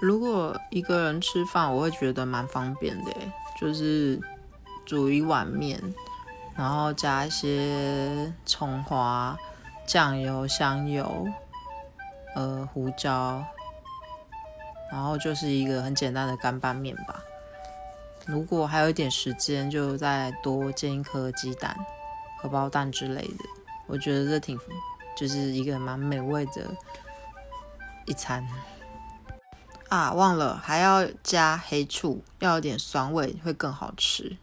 如果一个人吃饭，我会觉得蛮方便的，就是煮一碗面，然后加一些葱花、酱油、香油、呃胡椒，然后就是一个很简单的干拌面吧。如果还有一点时间，就再多煎一颗鸡蛋、荷包蛋之类的。我觉得这挺，就是一个蛮美味的一餐。啊，忘了还要加黑醋，要有点酸味会更好吃。